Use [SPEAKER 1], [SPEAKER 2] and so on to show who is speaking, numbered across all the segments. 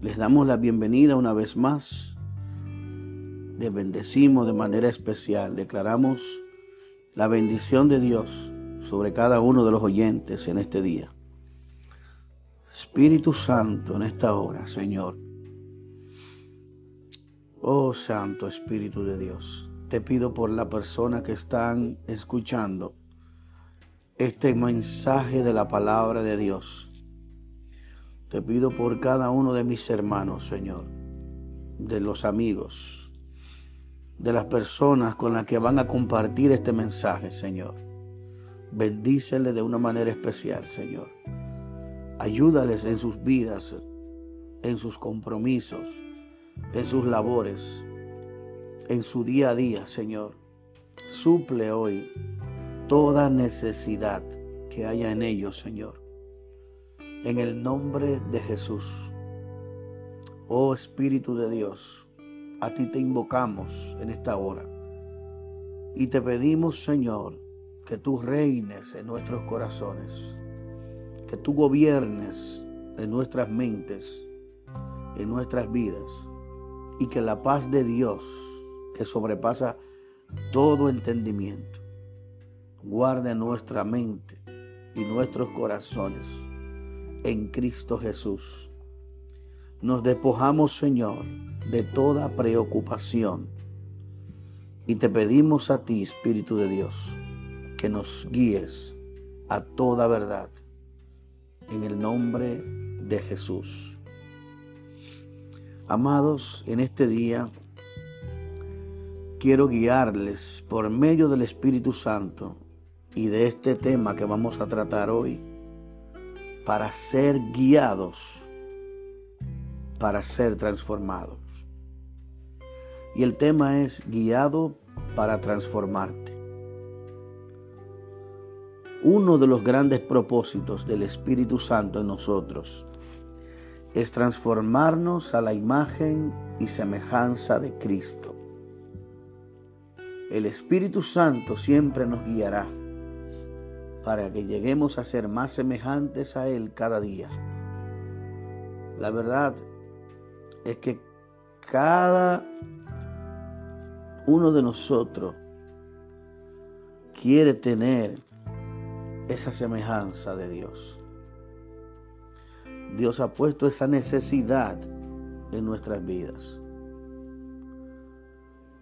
[SPEAKER 1] Les damos la bienvenida una vez más. Les bendecimos de manera especial. Declaramos la bendición de Dios sobre cada uno de los oyentes en este día. Espíritu Santo en esta hora, Señor. Oh Santo Espíritu de Dios, te pido por la persona que están escuchando este mensaje de la palabra de Dios. Te pido por cada uno de mis hermanos, Señor, de los amigos, de las personas con las que van a compartir este mensaje, Señor. Bendícele de una manera especial, Señor. Ayúdales en sus vidas, en sus compromisos, en sus labores, en su día a día, Señor. Suple hoy toda necesidad que haya en ellos, Señor. En el nombre de Jesús. Oh Espíritu de Dios, a ti te invocamos en esta hora. Y te pedimos, Señor, que tú reines en nuestros corazones, que tú gobiernes en nuestras mentes, en nuestras vidas, y que la paz de Dios, que sobrepasa todo entendimiento, guarde nuestra mente y nuestros corazones en Cristo Jesús. Nos despojamos, Señor, de toda preocupación y te pedimos a ti, Espíritu de Dios, que nos guíes a toda verdad en el nombre de Jesús. Amados, en este día quiero guiarles por medio del Espíritu Santo y de este tema que vamos a tratar hoy para ser guiados, para ser transformados. Y el tema es guiado para transformarte. Uno de los grandes propósitos del Espíritu Santo en nosotros es transformarnos a la imagen y semejanza de Cristo. El Espíritu Santo siempre nos guiará para que lleguemos a ser más semejantes a Él cada día. La verdad es que cada uno de nosotros quiere tener esa semejanza de Dios. Dios ha puesto esa necesidad en nuestras vidas.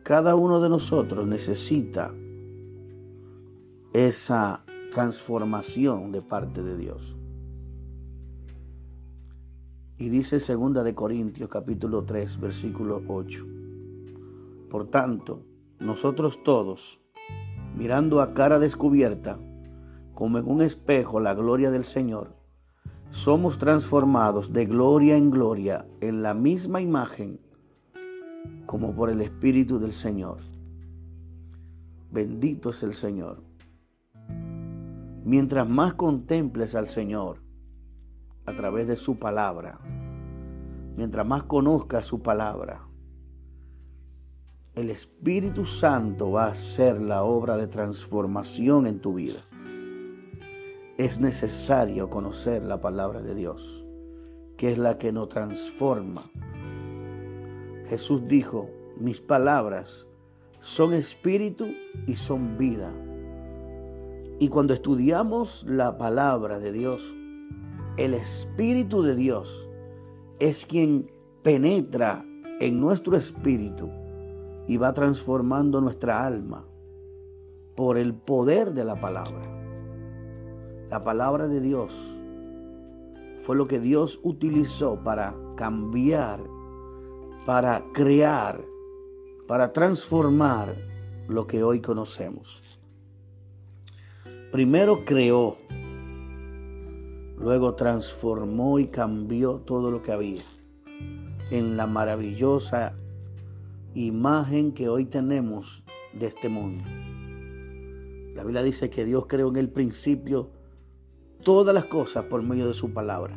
[SPEAKER 1] Cada uno de nosotros necesita esa transformación de parte de Dios. Y dice segunda de Corintios capítulo 3 versículo 8. Por tanto, nosotros todos, mirando a cara descubierta, como en un espejo la gloria del Señor, somos transformados de gloria en gloria en la misma imagen como por el Espíritu del Señor. Bendito es el Señor. Mientras más contemples al Señor a través de su palabra, mientras más conozcas su palabra, el Espíritu Santo va a hacer la obra de transformación en tu vida. Es necesario conocer la palabra de Dios, que es la que nos transforma. Jesús dijo, mis palabras son espíritu y son vida. Y cuando estudiamos la palabra de Dios, el Espíritu de Dios es quien penetra en nuestro espíritu y va transformando nuestra alma por el poder de la palabra. La palabra de Dios fue lo que Dios utilizó para cambiar, para crear, para transformar lo que hoy conocemos. Primero creó, luego transformó y cambió todo lo que había en la maravillosa imagen que hoy tenemos de este mundo. La Biblia dice que Dios creó en el principio todas las cosas por medio de su palabra.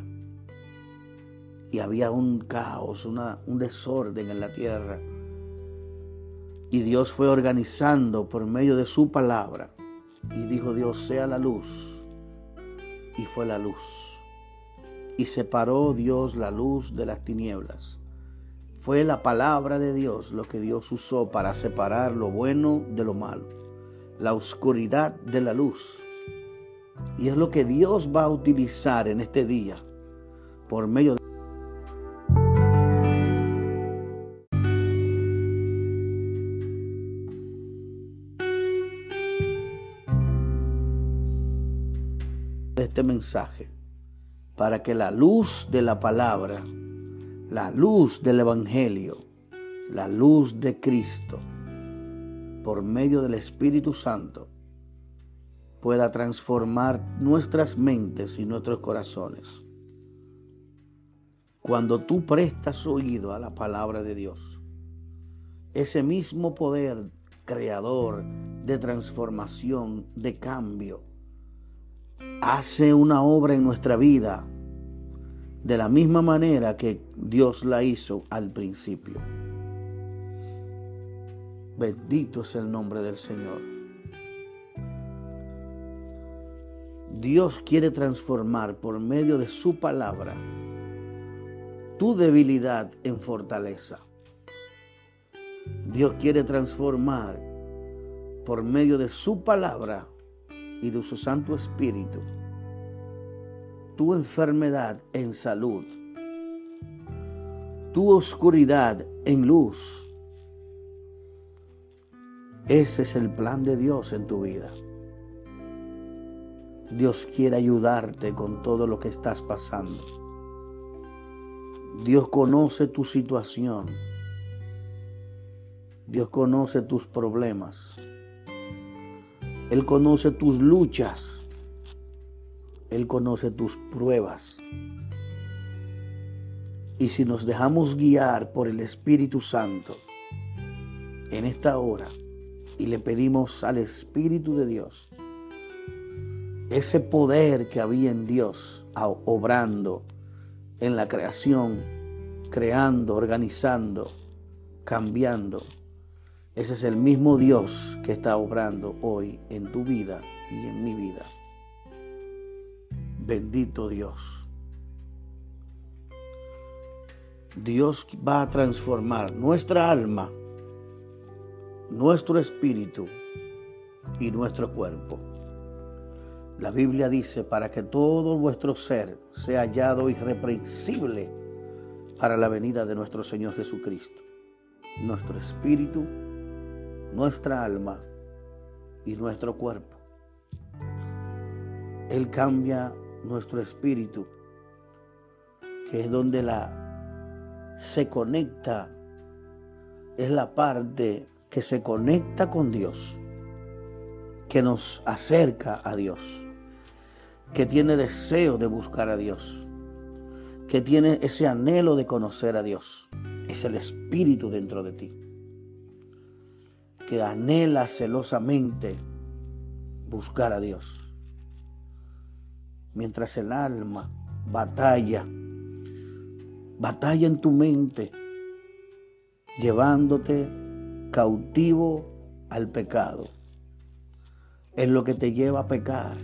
[SPEAKER 1] Y había un caos, una, un desorden en la tierra. Y Dios fue organizando por medio de su palabra y dijo Dios, sea la luz. Y fue la luz. y separó Dios la luz de las tinieblas. Fue la palabra de Dios lo que Dios usó para separar lo bueno de lo malo, la oscuridad de la luz. Y es lo que Dios va a utilizar en este día por medio de este mensaje para que la luz de la palabra, la luz del Evangelio, la luz de Cristo, por medio del Espíritu Santo, pueda transformar nuestras mentes y nuestros corazones. Cuando tú prestas oído a la palabra de Dios, ese mismo poder creador de transformación, de cambio, hace una obra en nuestra vida de la misma manera que Dios la hizo al principio. Bendito es el nombre del Señor. Dios quiere transformar por medio de su palabra tu debilidad en fortaleza. Dios quiere transformar por medio de su palabra y de su Santo Espíritu tu enfermedad en salud, tu oscuridad en luz. Ese es el plan de Dios en tu vida. Dios quiere ayudarte con todo lo que estás pasando. Dios conoce tu situación. Dios conoce tus problemas. Él conoce tus luchas. Él conoce tus pruebas. Y si nos dejamos guiar por el Espíritu Santo en esta hora y le pedimos al Espíritu de Dios ese poder que había en Dios obrando en la creación, creando, organizando, cambiando, ese es el mismo Dios que está obrando hoy en tu vida y en mi vida. Bendito Dios. Dios va a transformar nuestra alma, nuestro espíritu y nuestro cuerpo. La Biblia dice, para que todo vuestro ser sea hallado irreprensible para la venida de nuestro Señor Jesucristo. Nuestro espíritu nuestra alma y nuestro cuerpo. Él cambia nuestro espíritu, que es donde la se conecta, es la parte que se conecta con Dios, que nos acerca a Dios, que tiene deseo de buscar a Dios, que tiene ese anhelo de conocer a Dios. Es el espíritu dentro de ti que anhela celosamente buscar a Dios. Mientras el alma batalla, batalla en tu mente, llevándote cautivo al pecado. Es lo que te lleva a pecar.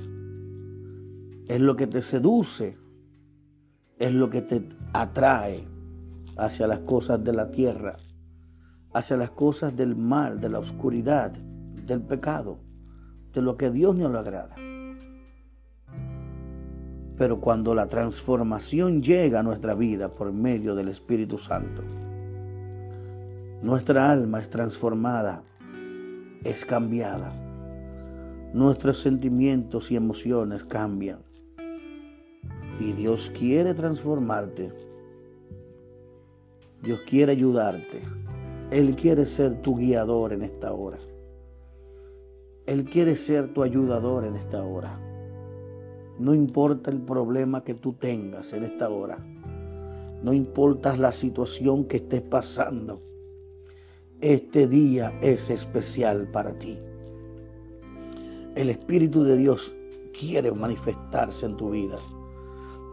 [SPEAKER 1] Es lo que te seduce. Es lo que te atrae hacia las cosas de la tierra hacia las cosas del mal, de la oscuridad, del pecado, de lo que Dios no le agrada. Pero cuando la transformación llega a nuestra vida por medio del Espíritu Santo, nuestra alma es transformada, es cambiada. Nuestros sentimientos y emociones cambian. Y Dios quiere transformarte. Dios quiere ayudarte. Él quiere ser tu guiador en esta hora. Él quiere ser tu ayudador en esta hora. No importa el problema que tú tengas en esta hora. No importa la situación que estés pasando. Este día es especial para ti. El Espíritu de Dios quiere manifestarse en tu vida.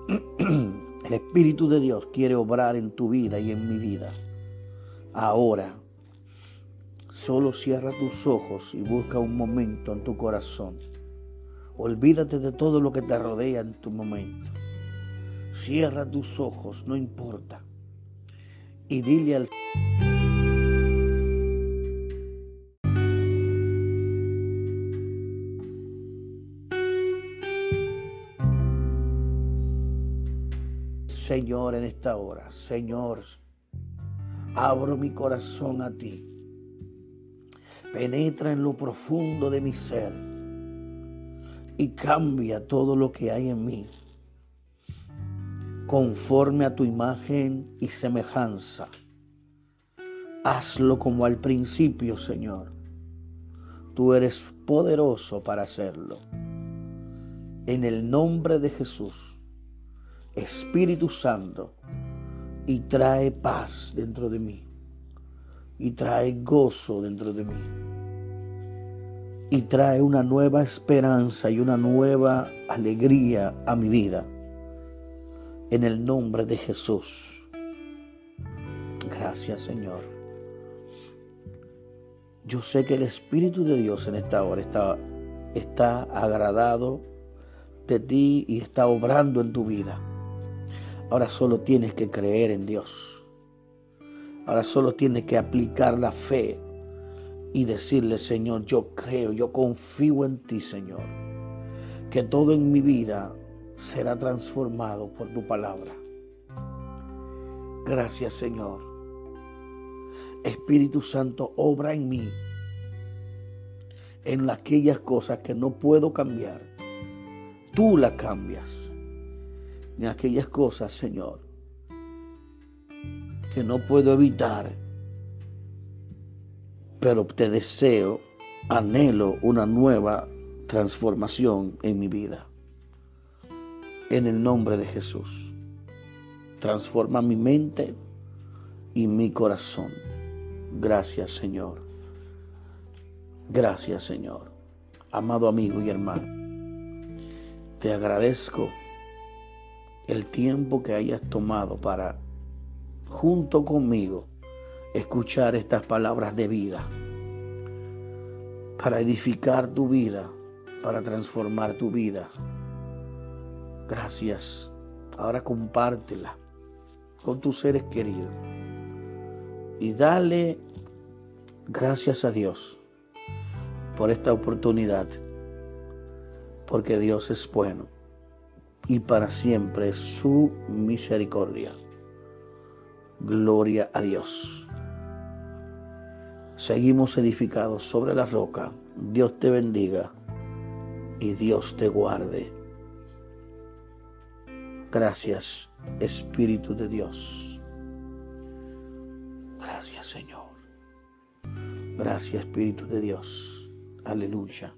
[SPEAKER 1] El Espíritu de Dios quiere obrar en tu vida y en mi vida ahora. Solo cierra tus ojos y busca un momento en tu corazón. Olvídate de todo lo que te rodea en tu momento. Cierra tus ojos, no importa. Y dile al Señor en esta hora, Señor, abro mi corazón a ti. Penetra en lo profundo de mi ser y cambia todo lo que hay en mí conforme a tu imagen y semejanza. Hazlo como al principio, Señor. Tú eres poderoso para hacerlo. En el nombre de Jesús, Espíritu Santo, y trae paz dentro de mí. Y trae gozo dentro de mí. Y trae una nueva esperanza y una nueva alegría a mi vida. En el nombre de Jesús. Gracias Señor. Yo sé que el Espíritu de Dios en esta hora está, está agradado de ti y está obrando en tu vida. Ahora solo tienes que creer en Dios. Ahora solo tienes que aplicar la fe y decirle, Señor, yo creo, yo confío en ti, Señor, que todo en mi vida será transformado por tu palabra. Gracias, Señor. Espíritu Santo, obra en mí, en aquellas cosas que no puedo cambiar. Tú las cambias en aquellas cosas, Señor, que no puedo evitar, pero te deseo, anhelo una nueva transformación en mi vida. En el nombre de Jesús. Transforma mi mente y mi corazón. Gracias, Señor. Gracias, Señor. Amado amigo y hermano, te agradezco el tiempo que hayas tomado para, junto conmigo, escuchar estas palabras de vida, para edificar tu vida, para transformar tu vida. Gracias. Ahora compártela con tus seres queridos y dale gracias a Dios por esta oportunidad, porque Dios es bueno y para siempre su misericordia. Gloria a Dios. Seguimos edificados sobre la roca. Dios te bendiga y Dios te guarde. Gracias, Espíritu de Dios. Gracias, Señor. Gracias, Espíritu de Dios. Aleluya.